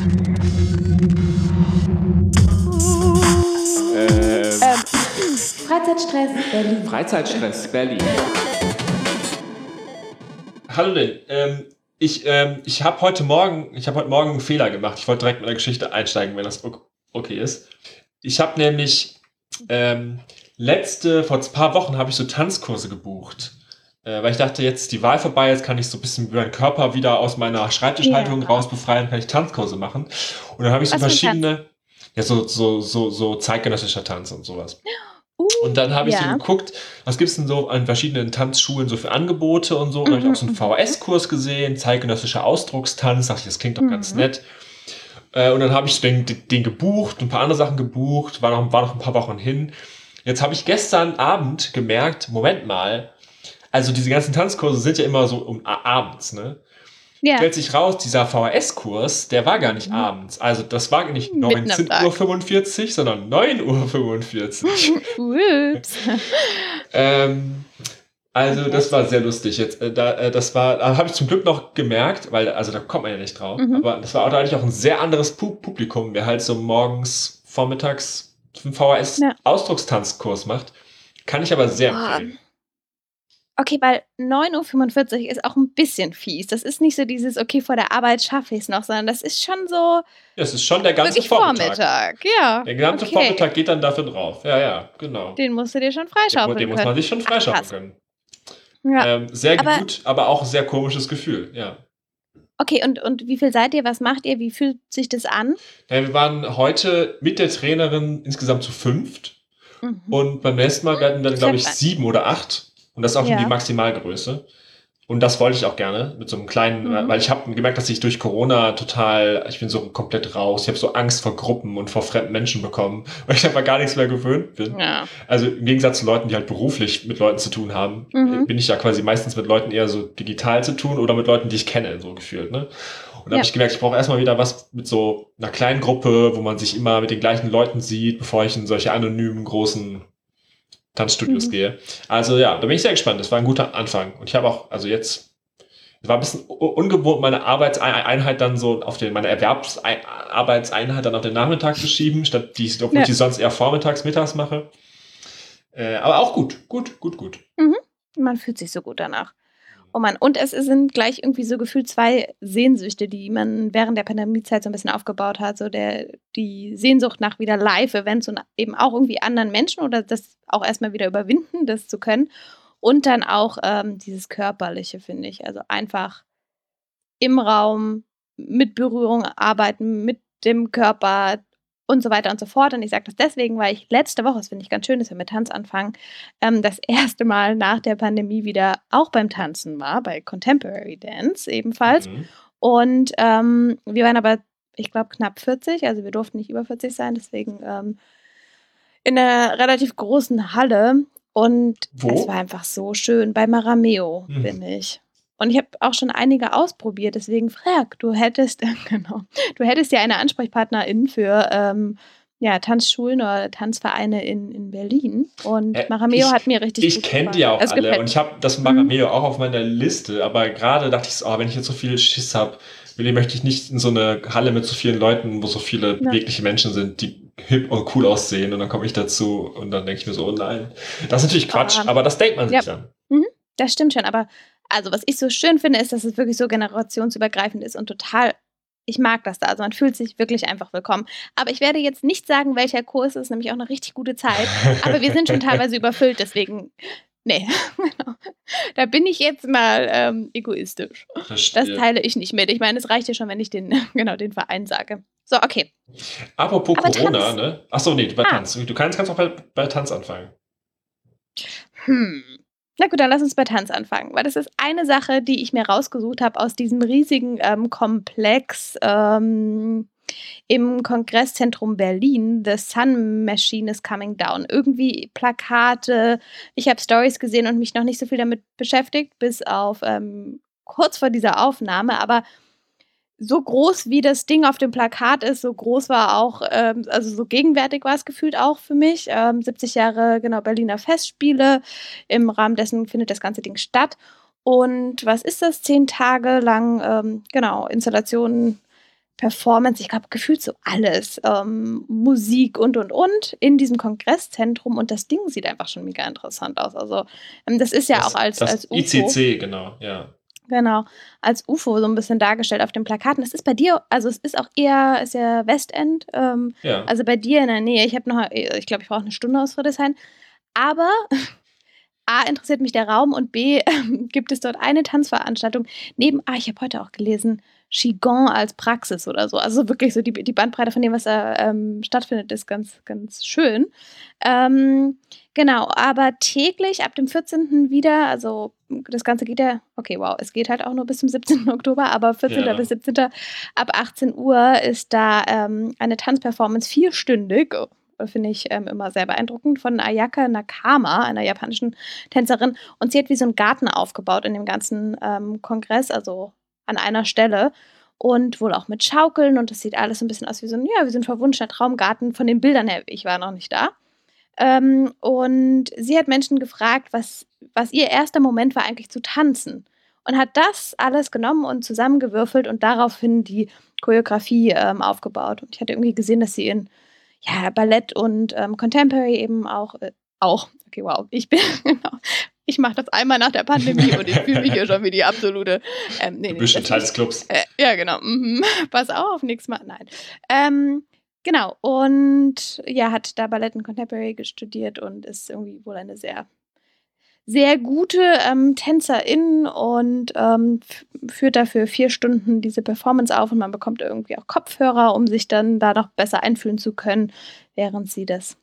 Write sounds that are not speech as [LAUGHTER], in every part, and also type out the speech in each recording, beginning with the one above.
Ähm, Freizeitstress Berlin. Freizeitstress Berlin. Hallo denn. Ähm, ich ähm, ich habe heute Morgen, ich habe heute Morgen einen Fehler gemacht. Ich wollte direkt mit der Geschichte einsteigen, wenn das okay ist. Ich habe nämlich ähm, letzte, vor ein paar Wochen habe ich so Tanzkurse gebucht. Äh, weil ich dachte, jetzt ist die Wahl vorbei, jetzt kann ich so ein bisschen meinen Körper wieder aus meiner Schreibtischhaltung Ja. raus befreien, kann ich Tanzkurse machen. Und dann habe ich so Was verschiedene, ja, so, so, so, so zeitgenössischer Tanz und sowas. Uh, Und dann habe ich ja. so geguckt, was gibt's denn so an verschiedenen Tanzschulen so für Angebote und so. Und dann habe ich auch so einen Mhm, VHS-Kurs gesehen, zeitgenössischer Ausdruckstanz. Dachte ich, das klingt doch ganz Mhm. nett. Äh, und dann habe ich den, den gebucht, ein paar andere Sachen gebucht, war noch, war noch ein paar Wochen hin. Jetzt habe ich gestern Abend gemerkt, Moment mal, also diese ganzen Tanzkurse sind ja immer so um abends, ne? Ja. Stellt sich raus, dieser VHS-Kurs, der war gar nicht Mhm. abends. Also das war nicht Mitten am Tag. 19.45 Uhr, sondern 9.45 Uhr. [LAUGHS] Ups. Ähm, also das war sehr lustig jetzt. Äh, Da, äh, das war, da habe ich zum Glück noch gemerkt, weil also da kommt man ja nicht drauf. Mhm. Aber das war auch eigentlich auch ein sehr anderes Pu Publikum, wer halt so morgens, vormittags einen VHS Ja. Ausdruckstanzkurs macht. Kann ich aber sehr Boah. empfehlen. Okay, weil 9.45 Uhr ist auch ein bisschen fies. Das ist nicht so dieses, okay, vor der Arbeit schaffe ich es noch, sondern das ist schon so Das ist schon der ganze Vormittag. Vormittag. Ja. Der gesamte okay. Vormittag geht dann dafür drauf. Ja, ja, genau. Den musst du dir schon Den, freischaufeln den muss man können. sich schon Ach, freischaufeln krass. können. Ja. Ähm, sehr Aber- gut, aber auch sehr komisches Gefühl, ja. Okay, und, und wie viel seid ihr? Was macht ihr? Wie fühlt sich das an? ja. Wir waren heute mit der Trainerin insgesamt zu fünft. Mhm. Und beim nächsten Mal werden dann, glaube ich, sieben oder acht. Und das ist auch schon Ja. die Maximalgröße. Und das wollte ich auch gerne mit so einem kleinen, Mhm. weil ich habe gemerkt, dass ich durch Corona total, ich bin so komplett raus. Ich habe so Angst vor Gruppen und vor fremden Menschen bekommen, [LAUGHS] weil ich einfach gar nichts mehr gewöhnt bin. Ja. Also im Gegensatz zu Leuten, die halt beruflich mit Leuten zu tun haben, Mhm. bin ich ja quasi meistens mit Leuten eher so digital zu tun oder mit Leuten, die ich kenne, so gefühlt. Ne? Und da Ja. habe ich gemerkt, ich brauche erstmal wieder was mit so einer kleinen Gruppe, wo man sich immer mit den gleichen Leuten sieht, bevor ich in solche anonymen großen Tanzstudios Mhm. gehe. Also ja, da bin ich sehr gespannt. Das war ein guter Anfang. Und ich habe auch, also jetzt, es war ein bisschen ungewohnt, meine Arbeitseinheit dann so auf den, meine Erwerbsarbeitseinheit dann auf den Nachmittag zu schieben, statt die, obwohl Ja. ich die sonst eher vormittags, mittags mache. Äh, aber auch gut, gut, gut, gut. Man fühlt sich so gut danach. Oh Mann, und es sind gleich irgendwie so gefühlt zwei Sehnsüchte, die man während der Pandemiezeit so ein bisschen aufgebaut hat. So der, die Sehnsucht nach wieder Live-Events und eben auch irgendwie anderen Menschen oder das auch erstmal wieder überwinden, das zu können. Und dann auch ähm, dieses Körperliche, finde ich. Also einfach im Raum mit Berührung arbeiten, mit dem Körper und so weiter und so fort. Und ich sage das deswegen, weil ich letzte Woche, das finde ich ganz schön, dass wir mit Tanz anfangen, ähm, das [LAUGHS] erste Mal nach der Pandemie wieder auch beim Tanzen war, bei Contemporary Dance ebenfalls. Mhm. Und ähm, wir waren aber, ich glaube, knapp 40, also wir durften nicht über 40 sein, deswegen ähm, in einer relativ großen Halle. Und Wo? es war einfach so schön bei Marameo, Mhm. bin ich. Und ich habe auch schon einige ausprobiert, deswegen frag, du hättest, [LAUGHS] genau, du hättest ja eine Ansprechpartnerin für ähm, ja, Tanzschulen oder Tanzvereine in, in Berlin. Und Äh, Marameo ich- hat mir richtig Ich kenne die auch Es alle gefällt und ich habe das Mhm. Marameo auch auf meiner Liste, aber gerade dachte ich so, oh, wenn ich jetzt so viel Schiss habe, Willi, möchte ich nicht in so eine Halle mit so vielen Leuten, wo so viele Ja. Menschen sind, die hip und cool aussehen und dann komme ich dazu und dann denke ich mir so, oh nein. Das ist natürlich Quatsch, Ah. aber das denkt man sich Ja. dann. Das stimmt schon, aber also was ich so schön finde, ist, dass es wirklich so generationsübergreifend ist und total, ich mag das da. Also man fühlt sich wirklich einfach willkommen. Aber ich werde jetzt nicht sagen, welcher Kurs ist, nämlich auch eine richtig gute Zeit. Aber wir sind schon teilweise [LAUGHS] überfüllt, deswegen, nee, [LAUGHS] genau. da bin ich jetzt mal ähm, egoistisch. Das Verstehe. teile ich nicht mit. Ich meine, es reicht ja schon, wenn ich den, [LAUGHS] genau, den Verein sage. So, okay. Apropos Aber Corona, Tanz. ne? Achso, nee, bei Ah. Tanz. Du kannst, kannst auch bei, bei Tanz anfangen. Hm. Na gut, dann lass uns bei Tanz anfangen, weil das ist eine Sache, die ich mir rausgesucht habe aus diesem riesigen ähm, Komplex ähm, im Kongresszentrum Berlin. The Sun Machine is coming down. Irgendwie Plakate. Ich habe Stories gesehen und mich noch nicht so viel damit beschäftigt, bis auf ähm, kurz vor dieser Aufnahme, aber so groß wie das Ding auf dem Plakat ist, so groß war auch, ähm, also so gegenwärtig war es gefühlt auch für mich. Ähm, 70 Jahre, genau, Berliner Festspiele. Im Rahmen dessen findet das ganze Ding statt. Und was ist das? Zehn Tage lang, ähm, genau, Installationen, Performance, ich glaube, gefühlt so alles, ähm, Musik und und und in diesem Kongresszentrum und das Ding sieht einfach schon mega interessant aus. Also, ähm, das ist ja Das, auch als, das als UFO. ICC, genau, ja. Genau, als UFO so ein bisschen dargestellt auf den Plakaten. Das ist bei dir, also es ist auch eher, ist ja Westend, ähm, Ja. also bei dir in der Nähe. Ich habe noch, ich glaube, ich brauche eine Stunde aus Friedrichshain. Aber [LAUGHS] A, interessiert mich der Raum und B, [LAUGHS] gibt es dort eine Tanzveranstaltung neben, ah, ich habe heute auch gelesen, Qigong als Praxis oder so. Also wirklich so die, die Bandbreite von dem, was da ähm, stattfindet, ist ganz, ganz schön. Ähm, genau, aber täglich ab dem 14. wieder, also das Ganze geht ja, okay, wow, es geht halt auch nur bis zum 17. Oktober, aber 14. Ja. bis 17. ab 18 Uhr ist da ähm, eine Tanzperformance vierstündig. Oh, Finde ich ähm, immer sehr beeindruckend von Ayaka Nakama, einer japanischen Tänzerin. Und sie hat wie so einen Garten aufgebaut in dem ganzen ähm, Kongress, also an einer Stelle. Und wohl auch mit Schaukeln. Und das sieht alles ein bisschen aus wie so ein, ja, wie so ein verwunschener Traumgarten von den Bildern her. Ich war noch nicht da. Ähm, und sie hat Menschen gefragt, was, was ihr erster Moment war, eigentlich zu tanzen. Und hat das alles genommen und zusammengewürfelt und daraufhin die Choreografie ähm, aufgebaut. Und ich hatte irgendwie gesehen, dass sie in ja, Ballett und ähm, Contemporary eben auch, äh, auch, okay, wow, ich bin, [LAUGHS] genau, ich mache das einmal nach der Pandemie und ich fühle mich hier schon wie die absolute, ähm, nee, Du bist Teil des Clubs. Äh, ja, genau. Mhm. [LAUGHS] Pass auf, nächstes Mal. Nein. Ähm, genau. Und ja, hat da Ballett und Contemporary studiert und ist irgendwie wohl eine sehr, sehr gute ähm, Tänzerin und ähm, führt dafür vier Stunden diese Performance auf und man bekommt irgendwie auch Kopfhörer, um sich dann da noch besser einfühlen zu können, während sie das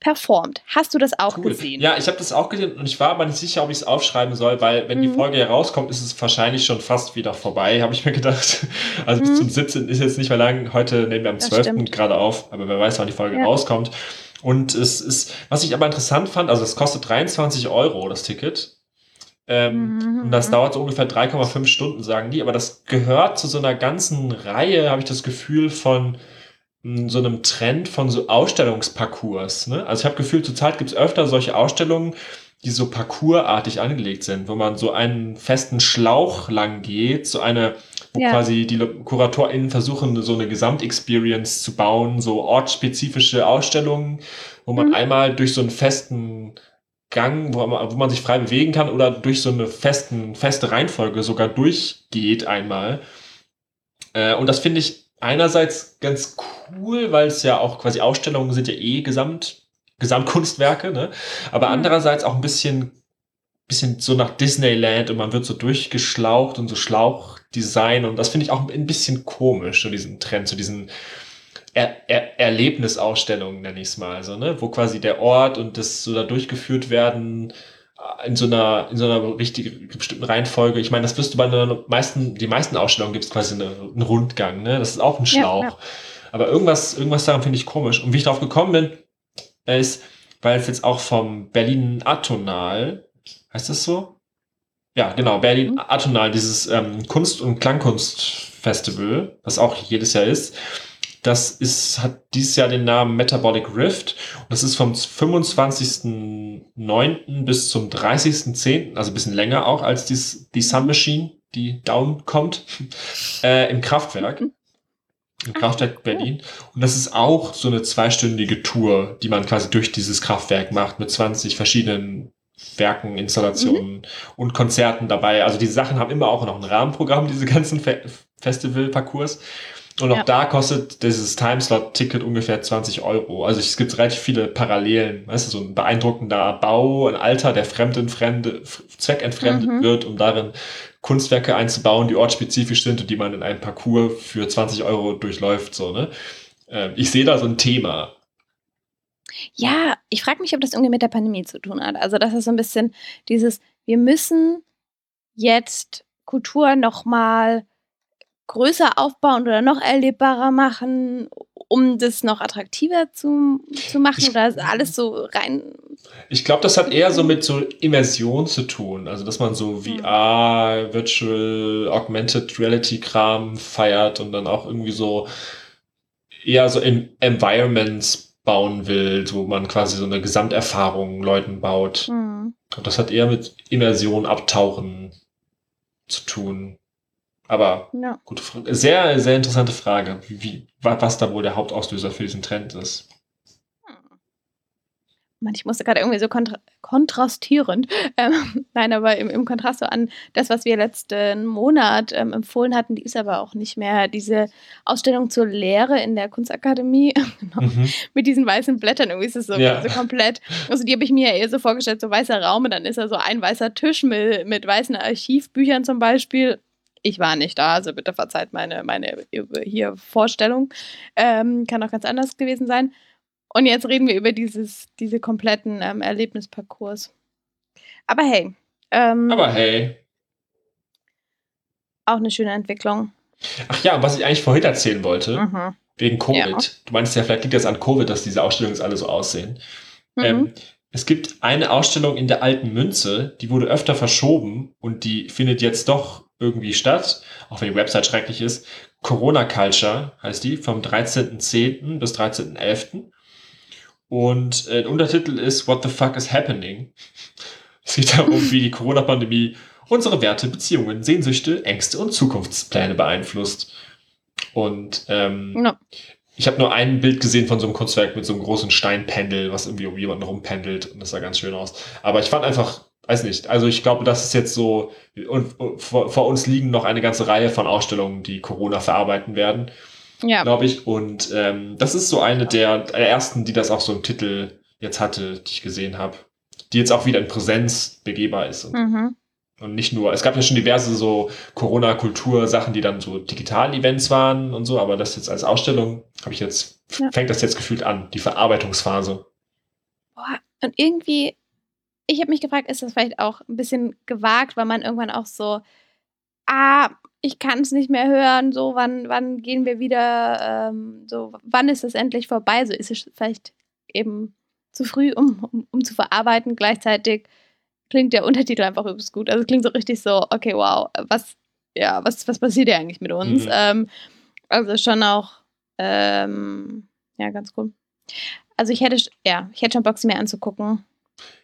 performt. Hast du das auch Cool. gesehen? Ja, ich habe das auch gesehen und ich war aber nicht sicher, ob ich es aufschreiben soll, weil wenn die Mhm. Folge herauskommt, ist es wahrscheinlich schon fast wieder vorbei, habe ich mir gedacht. [LAUGHS] Also bis Mhm. zum 17. ist jetzt nicht mehr lang. Heute nehmen wir am Das 12. stimmt. gerade auf, aber wer weiß, wann die Folge Ja. rauskommt. Und es ist, was ich aber interessant fand, also es kostet 23 Euro, das Ticket. Ähm, Mhm. und das dauert so ungefähr 3,5 Stunden, sagen die. Aber das gehört zu so einer ganzen Reihe, habe ich das Gefühl, von so einem Trend von so Ausstellungsparcours. Ne? Also ich habe Gefühl, zurzeit gibt es öfter solche Ausstellungen, die so parcoursartig angelegt sind, wo man so einen festen Schlauch lang geht, so eine, wo Ja. quasi die KuratorInnen versuchen, so eine Gesamtexperience zu bauen, so ortsspezifische Ausstellungen, wo man Mhm. einmal durch so einen festen Gang, wo man, wo man sich frei bewegen kann oder durch so eine festen, feste Reihenfolge sogar durchgeht einmal. Äh, und das finde ich einerseits ganz cool, weil es ja auch quasi Ausstellungen sind ja eh Gesamt, Gesamtkunstwerke, ne? Aber Mhm. andererseits auch ein bisschen, bisschen so nach Disneyland und man wird so durchgeschlaucht und so Schlauchdesign und das finde ich auch ein bisschen komisch, so diesen Trend, so diesen er er Erlebnisausstellungen, nenne ich es mal, so, ne? Wo quasi der Ort und das so da durchgeführt werden in so einer, in so einer richtig bestimmten Reihenfolge. Ich meine, das wirst du bei den meisten, die meisten Ausstellungen gibt es quasi eine, einen Rundgang, ne? Das ist auch ein Ja, Schlauch. ja. Aber irgendwas, irgendwas daran finde ich komisch. Und wie ich darauf gekommen bin, ist, weil es jetzt auch vom Berlin Atonal, heißt das so? Ja, genau, Berlin Mhm. Atonal, dieses ähm, Kunst- und Klangkunstfestival, was auch jedes Jahr ist, das ist, hat dieses Jahr den Namen Metabolic Rift. Und das ist vom 25.09. bis zum 30.10., also ein bisschen länger auch als dies, die Sun Machine, die down kommt, [LAUGHS] äh, im Kraftwerk. Mhm. Im Ah, Kraftwerk. Berlin. Und das ist auch so eine zweistündige Tour, die man quasi durch dieses Kraftwerk macht mit 20 verschiedenen Werken, Installationen und Konzerten dabei. Also die Sachen haben immer auch noch ein Rahmenprogramm, diese ganzen Fe Festival-Parcours. Und auch Ja. da kostet dieses Timeslot-Ticket ungefähr 20 Euro. Also es gibt relativ viele Parallelen. Weißt du, so ein beeindruckender Bau, ein Alter, der fremdenfremde, zweckentfremdet Mhm. wird, um darin Kunstwerke einzubauen, die ortsspezifisch sind und die man in einem Parcours für 20 Euro durchläuft. So, ne? Ähm, ich sehe da so ein Thema. Ja, ich frage mich, ob das irgendwie mit der Pandemie zu tun hat. Also, das ist so ein bisschen dieses, wir müssen jetzt Kultur noch mal größer aufbauen oder noch erlebbarer machen, um das noch attraktiver zu, zu machen Ich- oder ist alles so rein. Ich glaube, das hat eher so mit so Immersion zu tun. Also, dass man so Hm. VR, Virtual, Augmented Reality Kram feiert und dann auch irgendwie so eher so in Environments bauen will, wo man quasi so eine Gesamterfahrung Leuten baut. Hm. Und das hat eher mit Immersion, Abtauchen zu tun. Aber Ja. gute Frage. Sehr, sehr interessante Frage, wie, wie, wa- was da wohl der Hauptauslöser für diesen Trend ist. Mann, ich musste gerade irgendwie so kontra kontrastierend, [LAUGHS] ähm, nein, aber im, im Kontrast so an das, was wir letzten Monat ähm, empfohlen hatten, die ist aber auch nicht mehr diese Ausstellung zur Lehre in der Kunstakademie [LAUGHS] genau, Mhm. mit diesen weißen Blättern. Irgendwie ist es so, Ja. so komplett. Also die habe ich mir eher so vorgestellt, so weißer Raum und dann ist da so ein weißer Tisch mit, mit weißen Archivbüchern zum Beispiel. Ich war nicht da, also bitte verzeiht meine, meine hier Vorstellung. Ähm, kann auch ganz anders gewesen sein. Und jetzt reden wir über dieses, diese kompletten ähm, Erlebnisparcours. Aber hey, ähm, Aber hey. auch eine schöne Entwicklung. Ach ja, und was ich eigentlich vorhin erzählen wollte, Mhm. wegen Covid. Ja. Du meinst ja, vielleicht liegt das an Covid, dass diese Ausstellungen jetzt alle so aussehen. Mhm. Ähm, es gibt eine Ausstellung in der alten Münze, die wurde öfter verschoben und die findet jetzt doch irgendwie statt, auch wenn die Website schrecklich ist. Corona Culture heißt die, vom 13.10. bis 13.11. Und äh, der Untertitel ist What the fuck is happening? Es geht darum, [LAUGHS] wie die Corona-Pandemie unsere Werte, Beziehungen, Sehnsüchte, Ängste und Zukunftspläne beeinflusst. Und ähm, Ja. ich habe nur ein Bild gesehen von so einem Kunstwerk mit so einem großen Steinpendel, was irgendwie um jemanden rumpendelt und das sah ganz schön aus. Aber ich fand einfach, weiß nicht, also ich glaube, das ist jetzt so, und, und vor, vor uns liegen noch eine ganze Reihe von Ausstellungen, die Corona verarbeiten werden, Ja, glaube ich. Und ähm, das ist so eine der, der ersten, die das auch so im Titel jetzt hatte, die ich gesehen habe. Die jetzt auch wieder in Präsenz begehbar ist. Und, mhm. und nicht nur, es gab ja schon diverse so Corona-Kultur-Sachen, die dann so Digital-Events waren und so, aber das jetzt als Ausstellung habe ich jetzt, Ja. fängt das jetzt gefühlt an, die Verarbeitungsphase. Boah, und irgendwie, ich habe mich gefragt, ist das vielleicht auch ein bisschen gewagt, weil man irgendwann auch so, ah, ich kann es nicht mehr hören, so, wann, wann gehen wir wieder, ähm, so, wann ist es endlich vorbei? So ist es vielleicht eben zu früh, um, um, um zu verarbeiten. Gleichzeitig klingt der Untertitel einfach übelst gut. Also es klingt so richtig so, okay, wow, was, ja, was, was passiert hier eigentlich mit uns? Mhm. Ähm, also schon auch, ähm, ja, ganz cool. Also ich hätte, ja, ich hätte schon Bock, sie mir anzugucken.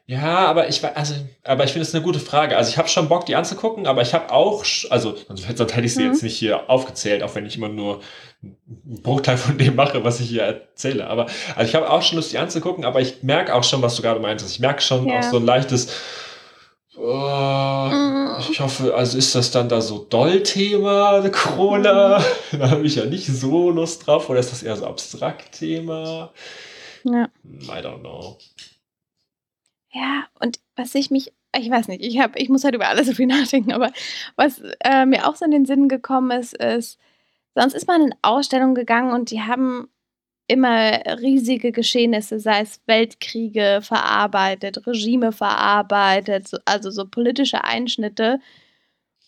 Ja, aber ich also, aber ich finde es eine gute Frage. Also ich habe schon Bock, die anzugucken, aber ich habe auch, also sonst hätte ich sie Mhm. jetzt nicht hier aufgezählt, auch wenn ich immer nur einen Bruchteil von dem mache, was ich hier erzähle. Aber also ich habe auch schon Lust, die anzugucken, aber ich merke auch schon, was du gerade meintest. Ich merke schon Ja. auch so ein leichtes. Oh, Mhm. ich hoffe, also ist das dann da so Doll-Thema, [LAUGHS] Corona? Mhm. Da habe ich ja nicht so Lust drauf. Oder ist das eher so Abstrakt-Thema? Ja. I don't know. Ja, und was ich mich, ich weiß nicht, ich habe, ich muss halt über alles so viel [LAUGHS] nachdenken, aber was äh, mir auch so in den Sinn gekommen ist, ist, sonst ist man in Ausstellungen gegangen und die haben immer riesige Geschehnisse, sei es Weltkriege verarbeitet, Regime verarbeitet, so, also so politische Einschnitte.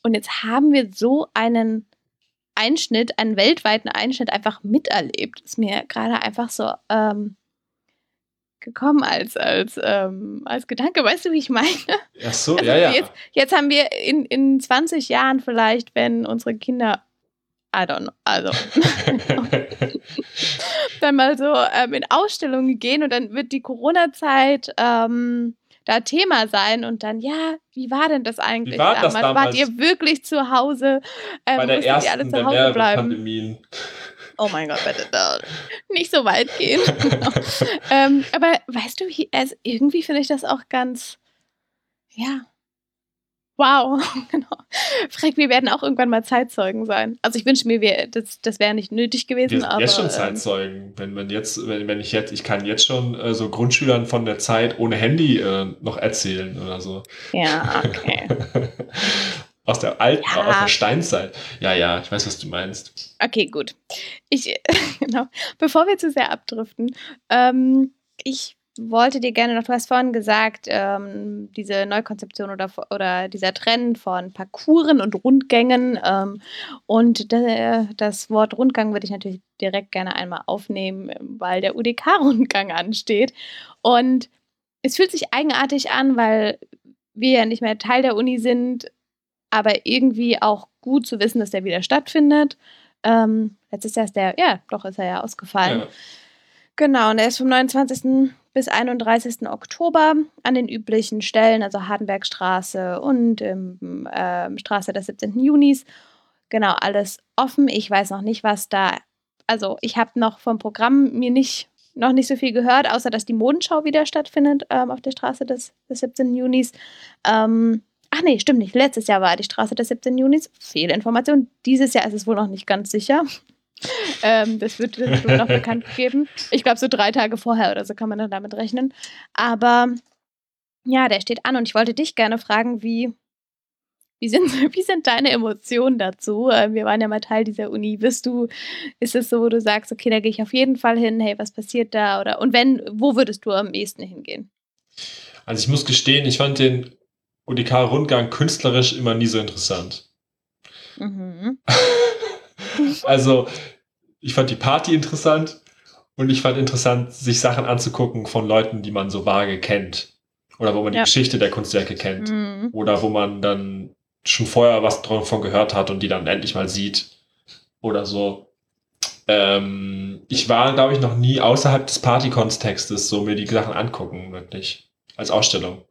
Und jetzt haben wir so einen Einschnitt, einen weltweiten Einschnitt einfach miterlebt. Ist mir gerade einfach so ähm, gekommen als, als, ähm, als Gedanke. Weißt du, wie ich meine? Ach so, Also ja, ja. Jetzt, jetzt haben wir in, in 20 Jahren vielleicht, wenn unsere Kinder, I don't know, also [LAUGHS] dann mal so ähm, in Ausstellungen gehen und dann wird die Corona-Zeit ähm, da Thema sein und dann, ja, wie war denn das eigentlich Wie war das Wart damals? ihr wirklich zu Hause? Ähm, Bei der musstet ihr alle ersten zu Hause bleiben? Pandemien. Oh mein Gott, bitte da nicht so weit gehen. Genau. [LAUGHS] ähm, aber weißt du, wie, also irgendwie finde ich das auch ganz, ja, wow, [LAUGHS] genau. Frank, wir werden auch irgendwann mal Zeitzeugen sein. Also ich wünsche mir, wir, das, das wäre nicht nötig gewesen, Wir sind aber jetzt schon ähm, Zeitzeugen. Wenn man jetzt, wenn, wenn ich jetzt, ich kann jetzt schon äh, so Grundschülern von der Zeit ohne Handy äh, noch erzählen oder so. ja, okay. [LAUGHS] aus der alten, Ja. aus der Steinzeit. Ja, ja, ich weiß, was du meinst. Okay, gut. Ich, [LAUGHS] genau. Bevor wir zu sehr abdriften, ähm, ich wollte dir gerne noch, du hast vorhin gesagt, ähm, diese Neukonzeption oder, oder dieser Trend von Parcouren und Rundgängen. Ähm, und de, das Wort Rundgang würde ich natürlich direkt gerne einmal aufnehmen, weil der UDK-Rundgang ansteht. Und es fühlt sich eigenartig an, weil wir ja nicht mehr Teil der Uni sind, aber irgendwie auch gut zu wissen, dass der wieder stattfindet. Ähm, letztes Jahr ist der, ja, doch ist er ja ausgefallen. Ja. Genau, und er ist vom 29. bis 31. Oktober an den üblichen Stellen, also Hardenbergstraße und ähm, Straße des 17. Junis. genau alles offen. Ich weiß noch nicht, was da. Also ich habe noch vom Programm mir nicht noch nicht so viel gehört, außer dass die Modenschau wieder stattfindet ähm, auf der Straße des, des 17. Junis. Ähm, ach nee, stimmt nicht. Letztes Jahr war die Straße des 17. Junis. Fehlinformation. Dieses Jahr ist es wohl noch nicht ganz sicher. [LAUGHS] ähm, das wird, wird noch bekannt gegeben. Ich glaube, so drei Tage vorher oder so kann man dann damit rechnen. Aber ja, der steht an und ich wollte dich gerne fragen, wie, wie sind, [LAUGHS] wie sind deine Emotionen dazu? Äh, wir waren ja mal Teil dieser Uni. Bist du, ist es so, wo du sagst, okay, da gehe ich auf jeden Fall hin, hey, was passiert da? Oder und wenn, wo würdest du am ehesten hingehen? Also ich muss gestehen, ich fand den UDK-Rundgang künstlerisch immer nie so interessant. Mhm. [LAUGHS] also, ich fand die Party interessant und ich fand interessant, sich Sachen anzugucken von Leuten, die man so vage kennt. Oder wo man ja. die Geschichte der Kunstwerke kennt. Mhm. Oder wo man dann schon vorher was davon gehört hat und die dann endlich mal sieht oder so. Ähm, ich war, glaube ich, noch nie außerhalb des Party-Kontextes so mir die Sachen angucken, wirklich. Als Ausstellung.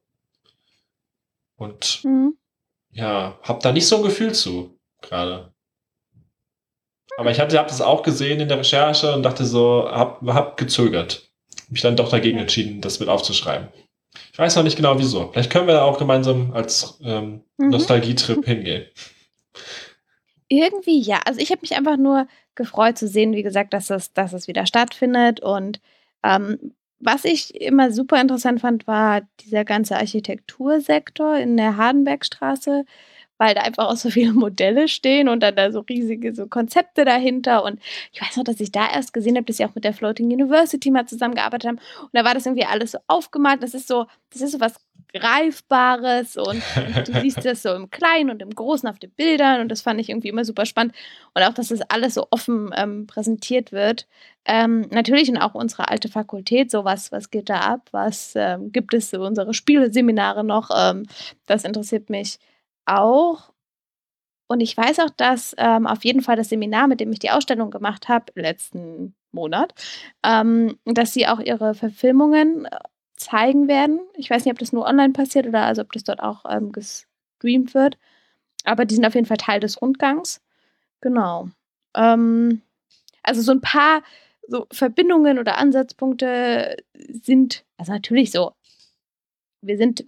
Und mhm. ja, hab da nicht so ein Gefühl zu, gerade. Aber ich hatte, hab das auch gesehen in der Recherche und dachte so, hab, hab gezögert. Mich dann doch dagegen entschieden, das mit aufzuschreiben. Ich weiß noch nicht genau wieso. Vielleicht können wir da auch gemeinsam als ähm, mhm. Nostalgietrip [LAUGHS] hingehen. Irgendwie ja. Also ich habe mich einfach nur gefreut zu sehen, wie gesagt, dass es, dass es wieder stattfindet. Und ähm, was ich immer super interessant fand, war dieser ganze Architektursektor in der Hardenbergstraße weil da einfach auch so viele Modelle stehen und dann da so riesige so Konzepte dahinter. Und ich weiß noch, dass ich da erst gesehen habe, dass sie auch mit der Floating University mal zusammengearbeitet haben. Und da war das irgendwie alles so aufgemalt. Das ist so, das ist so was Greifbares und, und, du [LAUGHS] siehst das so im Kleinen und im Großen auf den Bildern und das fand ich irgendwie immer super spannend und auch, dass das alles so offen ähm, präsentiert wird. Ähm, natürlich und auch unsere alte Fakultät, so was, was geht da ab, was ähm, gibt es so unsere Spieleseminare noch, ähm, das interessiert mich auch. Und ich weiß auch, dass ähm, auf jeden Fall das Seminar, mit dem ich die Ausstellung gemacht habe, letzten Monat, ähm, dass sie auch ihre Verfilmungen äh, zeigen werden. Ich weiß nicht, ob das nur online passiert oder also ob das dort auch ähm, gestreamt wird. Aber die sind auf jeden Fall Teil des Rundgangs. Genau. Ähm, also so ein paar so Verbindungen oder Ansatzpunkte sind, also natürlich so, wir sind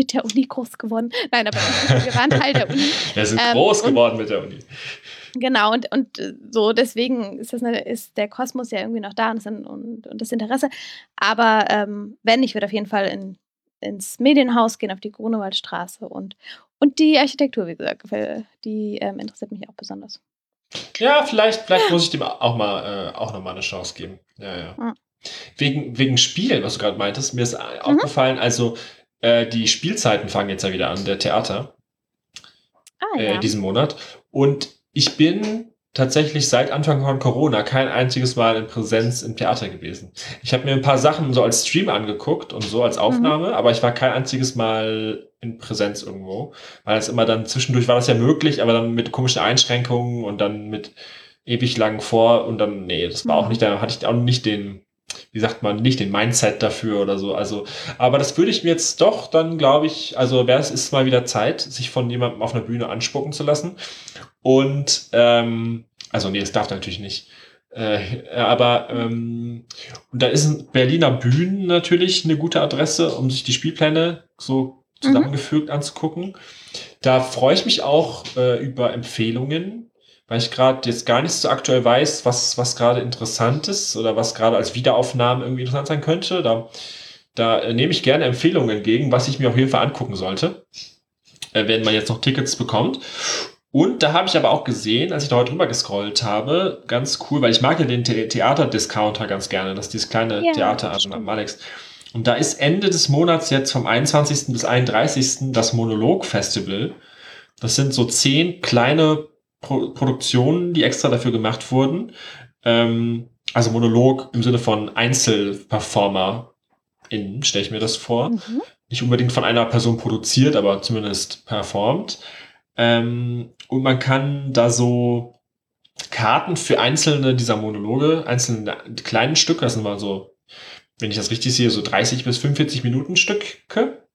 mit der Uni groß geworden. Nein, aber wir waren Teil der Uni. [LAUGHS] Wir sind ähm, groß geworden mit der Uni. Genau, und, und so deswegen ist, das eine, ist der Kosmos ja irgendwie noch da und, und, und das Interesse. Aber ähm, wenn, ich würde auf jeden Fall in, ins Medienhaus gehen, auf die Grunewaldstraße und, und die Architektur, wie gesagt, die ähm, interessiert mich auch besonders. Ja, vielleicht, vielleicht muss ich dem auch mal äh, auch nochmal eine Chance geben. Ja, ja. ja. Wegen, wegen Spielen, was du gerade meintest, mir ist mhm. aufgefallen, also äh, die Spielzeiten fangen jetzt ja wieder an, der Theater. Ah, äh, ja. äh, diesen Monat. Und ich bin tatsächlich seit Anfang von Corona kein einziges Mal in Präsenz im Theater gewesen. Ich habe mir ein paar Sachen so als Stream angeguckt und so als mhm. Aufnahme, mhm. aber ich war kein einziges Mal in Präsenz irgendwo, weil es immer dann zwischendurch war das ja möglich, aber dann mit komischen Einschränkungen und dann mit ewig lang vor und dann nee, das war mhm. auch nicht, da hatte ich auch nicht den wie sagt man, nicht den Mindset dafür oder so. Also, aber das würde ich mir jetzt doch dann, glaube ich, also wäre es ist mal wieder Zeit, sich von jemandem auf einer Bühne anspucken zu lassen. Und ähm, also nee, es darf natürlich nicht. Äh, aber ähm, und da ist Berliner Bühnen natürlich eine gute Adresse, um sich die Spielpläne so zusammengefügt mhm. anzugucken. Da freue ich mich auch äh, über Empfehlungen weil ich gerade jetzt gar nicht so aktuell weiß, was, was gerade interessant ist oder was gerade als Wiederaufnahme irgendwie interessant sein könnte. Da, da äh, nehme ich gerne Empfehlungen entgegen, was ich mir auf jeden Fall angucken sollte, äh, wenn man jetzt noch Tickets bekommt. Und da habe ich aber auch gesehen, als ich da heute drüber gescrollt habe, ganz cool, weil ich mag ja den The Theater-Discounter ganz gerne, das ist dieses kleine ja, Theater am Alex. Und da ist Ende des Monats jetzt vom 21. bis 31. das Monolog-Festival. Das sind so zehn kleine Pro Produktionen, die extra dafür gemacht wurden. Ähm, also Monolog im Sinne von Einzelperformer in, stelle ich mir das vor. Mhm. Nicht unbedingt von einer Person produziert, aber zumindest performt. Ähm, und man kann da so Karten für einzelne dieser Monologe, einzelne kleinen Stücke, das sind mal so, wenn ich das richtig sehe, so 30 bis 45 Minuten Stücke,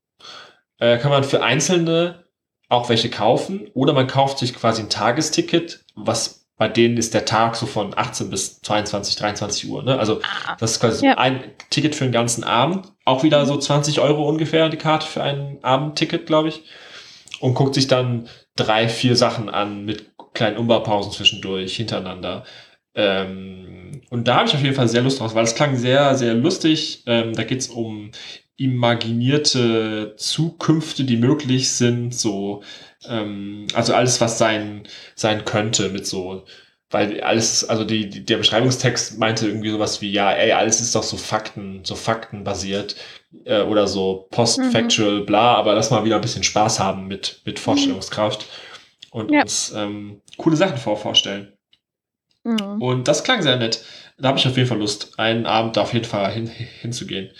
äh, kann man für einzelne auch welche kaufen oder man kauft sich quasi ein Tagesticket, was bei denen ist der Tag so von 18 bis 22, 23 Uhr. Ne? Also Ah. das ist quasi Ja. ein Ticket für den ganzen Abend. Auch wieder so 20 Euro ungefähr die Karte für ein Abendticket, glaube ich. Und guckt sich dann drei, vier Sachen an mit kleinen Umbaupausen zwischendurch hintereinander. Ähm, und da habe ich auf jeden Fall sehr Lust drauf, weil es klang sehr, sehr lustig. Ähm, da geht es um imaginierte Zukünfte, die möglich sind, so, ähm, also alles, was sein, sein könnte mit so, weil alles, also die, die, der Beschreibungstext meinte irgendwie sowas wie, ja, ey, alles ist doch so Fakten, so faktenbasiert äh, oder so post-factual, bla, aber lass mal wieder ein bisschen Spaß haben mit, mit Vorstellungskraft und Ja. uns ähm, coole Sachen vor vorstellen. Mhm. Und das klang sehr nett. Da habe ich auf jeden Fall Lust, einen Abend da auf jeden Fall hin, hinzugehen.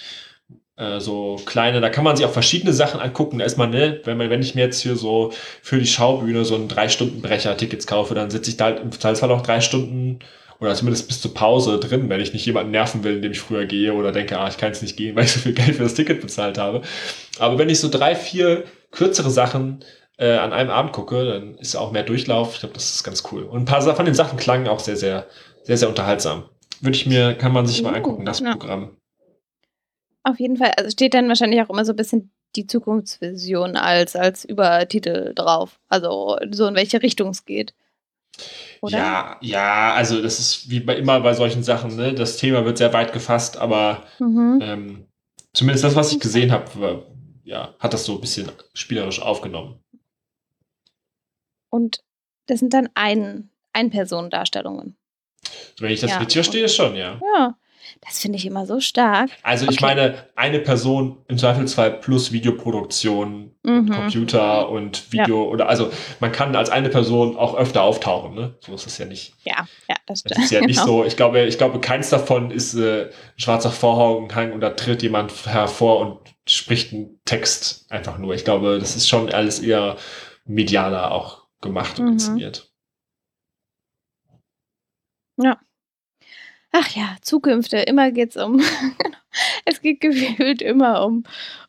Äh, so kleine, da kann man sich auch verschiedene Sachen angucken. Erstmal, ne, wenn, man, wenn ich mir jetzt hier so für die Schaubühne so einen Drei-Stunden-Brecher-Tickets kaufe, dann sitze ich da halt im Zweifelsfall auch drei Stunden oder zumindest bis zur Pause drin, wenn ich nicht jemanden nerven will, indem ich früher gehe oder denke, ah, ich kann jetzt nicht gehen, [LAUGHS] weil ich so viel Geld für das Ticket bezahlt habe. Aber wenn ich so drei, vier kürzere Sachen äh, an einem Abend gucke, dann ist auch mehr Durchlauf. Ich glaube, das ist ganz cool. Und ein paar von den Sachen klangen auch sehr, sehr, sehr, sehr unterhaltsam. Würde ich mir, kann man sich mal Uh, angucken, das ja. Programm. Auf jeden Fall, also steht dann wahrscheinlich auch immer so ein bisschen die Zukunftsvision als, als Übertitel drauf. Also so in welche Richtung es geht. Oder? Ja, ja, also das ist wie bei immer bei solchen Sachen, ne? Das Thema wird sehr weit gefasst, aber Mhm. ähm, zumindest das, was ich gesehen habe, ja, hat das so ein bisschen spielerisch aufgenommen. Und das sind dann ein, Ein-Personen-Darstellungen. Wenn ich das Ja. richtig verstehe, schon, ja. Ja, das finde ich immer so stark. Also ich Okay. meine, eine Person im Zweifelsfall plus Videoproduktion, Mhm. Computer und Video oder also man kann als eine Person auch öfter auftauchen, ne? So ist es ja nicht. Ja, ja, das Das stimmt. ist ja nicht Genau. so, ich glaube, ich glaube, keins davon ist äh, ein schwarzer Vorhang und da tritt jemand hervor und spricht einen Text einfach nur. Ich glaube, das ist schon alles eher medialer auch gemacht und Mhm. inszeniert. Ach ja, Zukünfte, immer geht's um. [LAUGHS] es geht gefühlt immer um,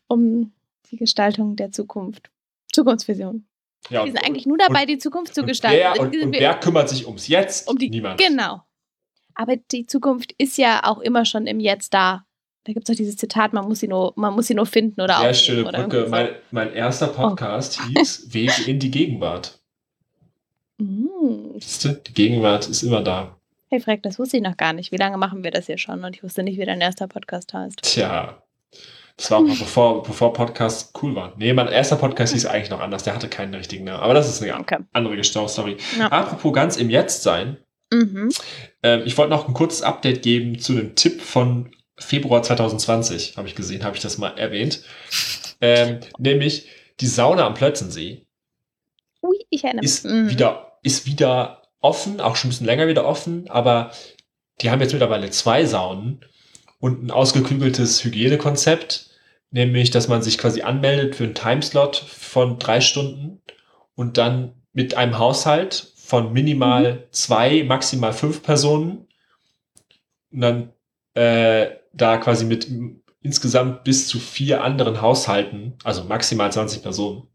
um die Gestaltung der Zukunft. Zukunftsvision. Ja, Wir sind eigentlich nur dabei, die Zukunft zu und gestalten. Wer, und, und Wir- wer kümmert sich ums Jetzt? um die, Niemand. Genau. Aber die Zukunft ist ja auch immer schon im Jetzt da. Da gibt es doch dieses Zitat, man muss sie nur, man muss sie nur finden oder Sehr aufnehmen schöne Brücke. Mein, mein erster Oh. Podcast hieß Wege in die Gegenwart. [LAUGHS] Mm. Die Gegenwart ist immer da. Hey Frank, das wusste ich noch gar nicht. Wie lange machen wir das hier schon? Und ich wusste nicht, wie dein erster Podcast heißt. Tja. Das war auch noch bevor, bevor Podcasts cool waren. Nee, mein erster Podcast hieß eigentlich noch anders. Der hatte keinen richtigen Namen. Aber das ist eine Okay. andere Story. Ja. Apropos ganz im Jetzt sein. Mhm. Ähm, ich wollte noch ein kurzes Update geben zu einem Tipp von Februar 2020. Habe ich gesehen, habe ich das mal erwähnt. Ähm, nämlich die Sauna am Plötzensee Ui, ich erinnere mich. ist Mhm. wieder, ist wieder offen, auch schon ein bisschen länger wieder offen, aber die haben jetzt mittlerweile zwei Saunen und ein ausgeklügeltes Hygienekonzept, nämlich, dass man sich quasi anmeldet für einen Timeslot von drei Stunden und dann mit einem Haushalt von minimal zwei, maximal fünf Personen und dann äh, da quasi mit insgesamt bis zu vier anderen Haushalten, also maximal 20 Personen,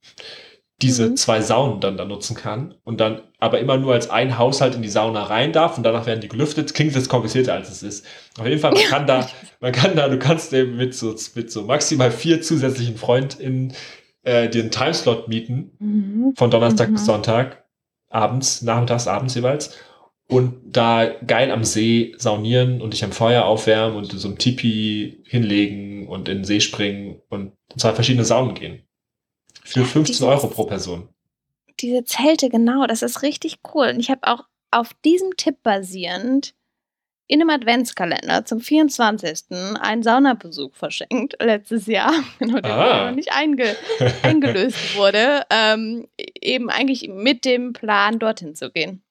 diese Mhm. zwei Saunen dann da nutzen kann und dann aber immer nur als ein Haushalt in die Sauna rein darf und danach werden die gelüftet. Klingt jetzt komplizierter als es ist. Auf jeden Fall, man kann da, man kann da, du kannst eben mit so, mit so maximal vier zusätzlichen FreundInnen äh, einen Timeslot mieten Mhm. von Donnerstag Mhm. bis Sonntag, abends, nachmittags, abends jeweils. Und da geil am See saunieren und dich am Feuer aufwärmen und in so einem Tipi hinlegen und in den See springen und in zwei verschiedene Saunen gehen. Für 15 Dieses- Euro pro Person. Diese Zelte, genau, das ist richtig cool. Und ich habe auch auf diesem Tipp basierend in einem Adventskalender zum 24. einen Saunabesuch verschenkt [LAUGHS] letztes Jahr, [LAUGHS] genau, der Ah. noch nicht einge [LAUGHS] eingelöst wurde, ähm, eben eigentlich mit dem Plan, dorthin zu gehen.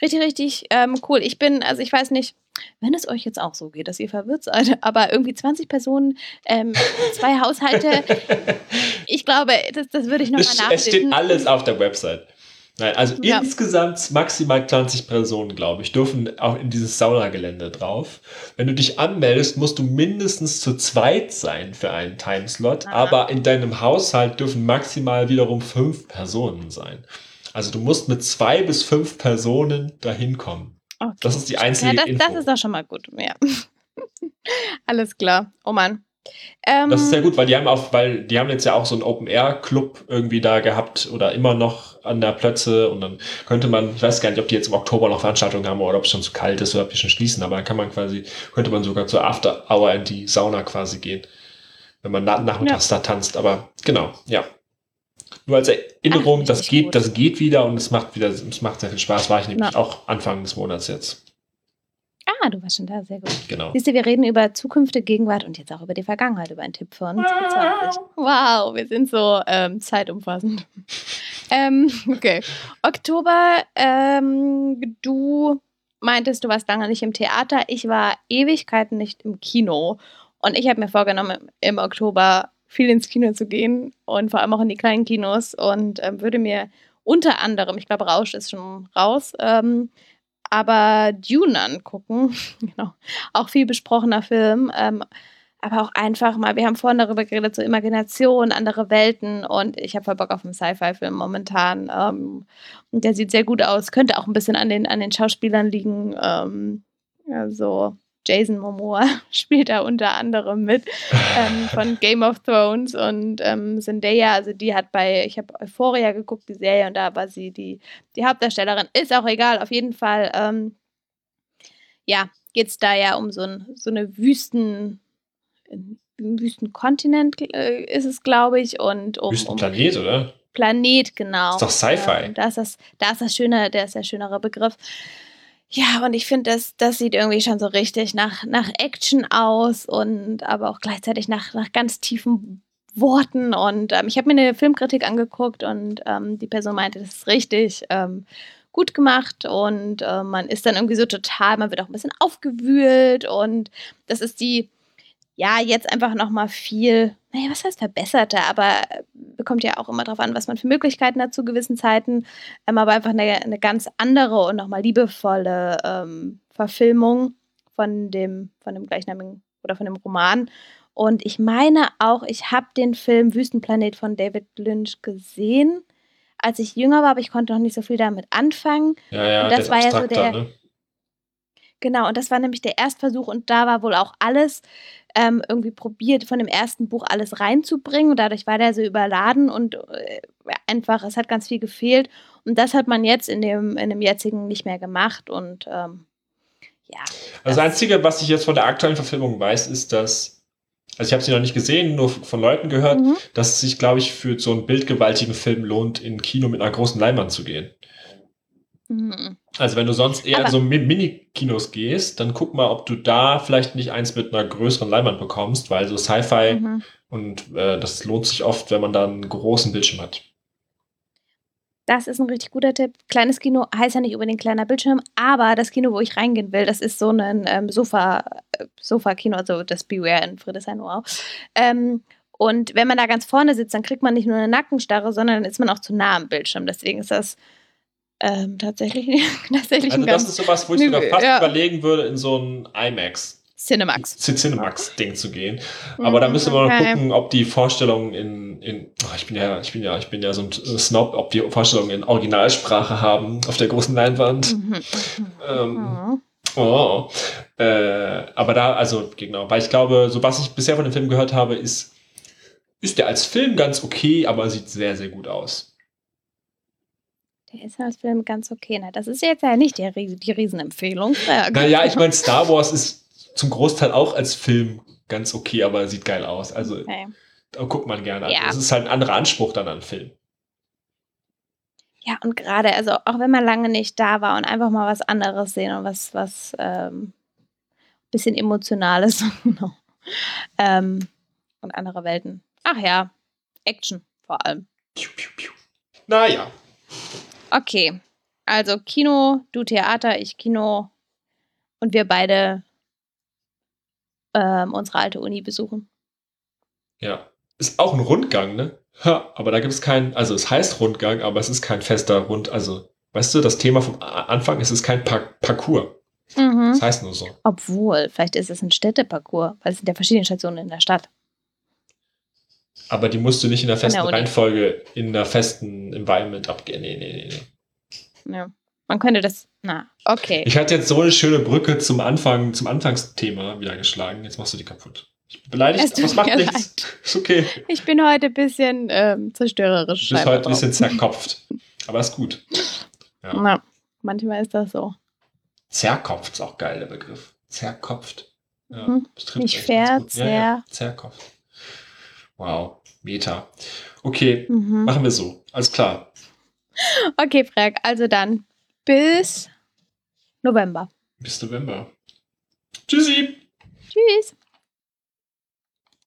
Richtig, richtig ähm, cool. Ich bin, also ich weiß nicht, wenn es euch jetzt auch so geht, dass ihr verwirrt seid, [LAUGHS] aber irgendwie 20 Personen, ähm, zwei Haushalte, [LAUGHS] ich glaube, das, das würde ich nochmal Es, nachlesen. es steht alles auf der Website. Nein, also Ja. insgesamt maximal 20 Personen, glaube ich, dürfen auch in dieses Saunagelände drauf. Wenn du dich anmeldest, musst du mindestens zu zweit sein für einen Timeslot, Aha. aber in deinem Haushalt dürfen maximal wiederum fünf Personen sein. Also du musst mit zwei bis fünf Personen dahin kommen. Okay. Das ist die einzige Ja, das, Info. das ist doch schon mal gut. Ja. [LAUGHS] Alles klar. Oh Mann. Ähm, Das ist sehr gut, weil die haben auch, weil die haben jetzt ja auch so einen Open-Air-Club irgendwie da gehabt oder immer noch an der Plötze und dann könnte man, ich weiß gar nicht, ob die jetzt im Oktober noch Veranstaltungen haben oder ob es schon zu kalt ist oder ob die schon schließen, aber dann kann man quasi, könnte man sogar zur After Hour in die Sauna quasi gehen, wenn man na nachmittags da tanzt, aber genau, ja. Nur als Erinnerung, Ach, das geht, gut. das geht wieder und es macht wieder, es macht sehr viel Spaß, war ich nämlich Ja. auch Anfang des Monats jetzt, Ah, du warst schon da. Sehr gut. genau. Siehst du, wir reden über zukünftige Gegenwart und jetzt auch über die Vergangenheit, über einen Tipp von 2020. Wow, wir sind so ähm, zeitumfassend. [LAUGHS] ähm, okay. Oktober, ähm, du meintest, du warst lange nicht im Theater. Ich war Ewigkeiten nicht im Kino. Und ich habe mir vorgenommen, im Oktober viel ins Kino zu gehen und vor allem auch in die kleinen Kinos und ähm, würde mir unter anderem, ich glaube, Rausch ist schon raus, ähm, aber Dune angucken. [LAUGHS] genau. Auch viel besprochener Film. Ähm, aber auch einfach mal, wir haben vorhin darüber geredet, so Imagination, andere Welten und ich habe voll Bock auf einen Sci-Fi-Film momentan. Ähm, und der sieht sehr gut aus. Könnte auch ein bisschen an den, an den Schauspielern liegen. Ähm, also Jason Momoa [LAUGHS] spielt da unter anderem mit ähm, [LAUGHS] von Game of Thrones und ähm, Zendaya, also die hat bei, ich habe Euphoria geguckt, die Serie, und da war sie die, die Hauptdarstellerin. Ist auch egal, auf jeden Fall, ähm, ja, geht es da ja um so, ein, so eine Wüsten, ein Wüstenkontinent äh, ist es, glaube ich, und um, um Wüstenplanet, oder? Planet, genau. Ist doch Sci-Fi. Ähm, da ist das, da ist das schöne, der ist der schönere Begriff. Ja, und ich finde, das, das sieht irgendwie schon so richtig nach, nach Action aus und aber auch gleichzeitig nach, nach ganz tiefen Worten. Und ähm, ich habe mir eine Filmkritik angeguckt und ähm, die Person meinte, das ist richtig ähm, gut gemacht und äh, man ist dann irgendwie so total, man wird auch ein bisschen aufgewühlt und das ist die, ja, jetzt einfach nochmal viel, naja, was heißt verbesserter, aber äh, kommt ja auch immer darauf an, was man für Möglichkeiten hat zu gewissen Zeiten, ähm, aber einfach eine, eine ganz andere und nochmal liebevolle ähm, Verfilmung von dem, von dem gleichnamigen oder von dem Roman. Und ich meine auch, ich habe den Film Wüstenplanet von David Lynch gesehen, als ich jünger war, aber ich konnte noch nicht so viel damit anfangen. Ja, ja, Und das war ja so der- ne? Genau, und das war nämlich der Erstversuch und da war wohl auch alles ähm, irgendwie probiert, von dem ersten Buch alles reinzubringen und dadurch war der so überladen und äh, einfach, es hat ganz viel gefehlt und das hat man jetzt in dem, in dem jetzigen nicht mehr gemacht und ähm, ja. Das Das- Einzige, was ich jetzt von der aktuellen Verfilmung weiß, ist, dass, also ich habe sie noch nicht gesehen, nur von Leuten gehört, Mhm. dass es sich, glaube ich, für so einen bildgewaltigen Film lohnt, in Kino mit einer großen Leinwand zu gehen. Mhm. Also wenn du sonst eher Aber- in so Mi- Mini-Kinos gehst, dann guck mal, ob du da vielleicht nicht eins mit einer größeren Leinwand bekommst, weil so Sci-Fi Mhm. und äh, das lohnt sich oft, wenn man da einen großen Bildschirm hat. Das ist ein richtig guter Tipp. Kleines Kino heißt ja nicht unbedingt kleiner Bildschirm, aber das Kino, wo ich reingehen will, das ist so ein ähm, Sofa, äh, Sofa-Kino, also das Beware in Friedrichshain-Wow. Ähm, und wenn man da ganz vorne sitzt, dann kriegt man nicht nur eine Nackenstarre, sondern dann ist man auch zu nah am Bildschirm. Deswegen ist das ähm, tatsächlich, [LAUGHS] tatsächlich Also das ist sowas, wo ich sogar fast ja. überlegen würde, in so ein IMAX, Cinemax. Cinemax-Ding zu gehen. Aber da müsste man Mhm, Okay. mal gucken, ob die Vorstellungen in, in oh, ich bin ja, ich bin ja, ich bin ja so ein Snob, ob die Vorstellungen in Originalsprache haben auf der großen Leinwand. Mhm, mhm, Ähm, mhm. Oh. Äh, aber da, also genau, weil ich glaube, so was ich bisher von dem Film gehört habe, ist, ist der als Film ganz okay, aber sieht sehr, sehr gut aus. Der ist als Film ganz okay. Na, das ist jetzt ja nicht die, die Riesenempfehlung. Ja, Naja, ich meine, Star Wars ist zum Großteil auch als Film ganz okay, aber sieht geil aus. Also okay. da guckt man gerne. an. Ja. Das ist halt ein anderer Anspruch dann an Film. Ja, und gerade, also auch wenn man lange nicht da war und einfach mal was anderes sehen und was, was ähm, bisschen Emotionales, [LAUGHS] genau. Ähm, und andere Welten. Ach ja, Action vor allem. Piu, piu, piu. Naja, Okay, also Kino, du Theater, ich Kino und wir beide ähm, unsere alte Uni besuchen. ja. Ist auch ein Rundgang, ne? Ha, aber da gibt es keinen, also es heißt Rundgang, aber es ist kein fester Rund, also weißt du, das Thema vom Anfang ist es kein pa Parcours. Mhm. Das heißt nur so. Obwohl, vielleicht ist es ein Städteparcours, weil es sind ja verschiedene Stationen in der Stadt. Aber die musst du nicht in der Von der festen Uni. Reihenfolge in der festen Environment abgehen. Nee, nee, nee, nee. Ja. Man könnte das. Na, okay. Ich hatte jetzt so eine schöne Brücke zum Anfang, zum Anfangsthema wieder geschlagen. Jetzt machst du die kaputt. Ich bin beleidigt, Es aber es macht nichts. Ist okay. Ich bin heute ein bisschen ähm, zerstörerisch. Du bist heute ein bisschen zerkopft. Aber ist gut. Ja. Na, manchmal ist das so. Zerkopft ist auch geil, der Begriff. Zerkopft. Ja, Mhm. Nicht fair, ja. Zerkopft. Wow, Meta. Okay, Mhm. machen wir so. Alles klar. Okay, Frag, also dann bis November. Bis November. Tschüssi. Tschüss.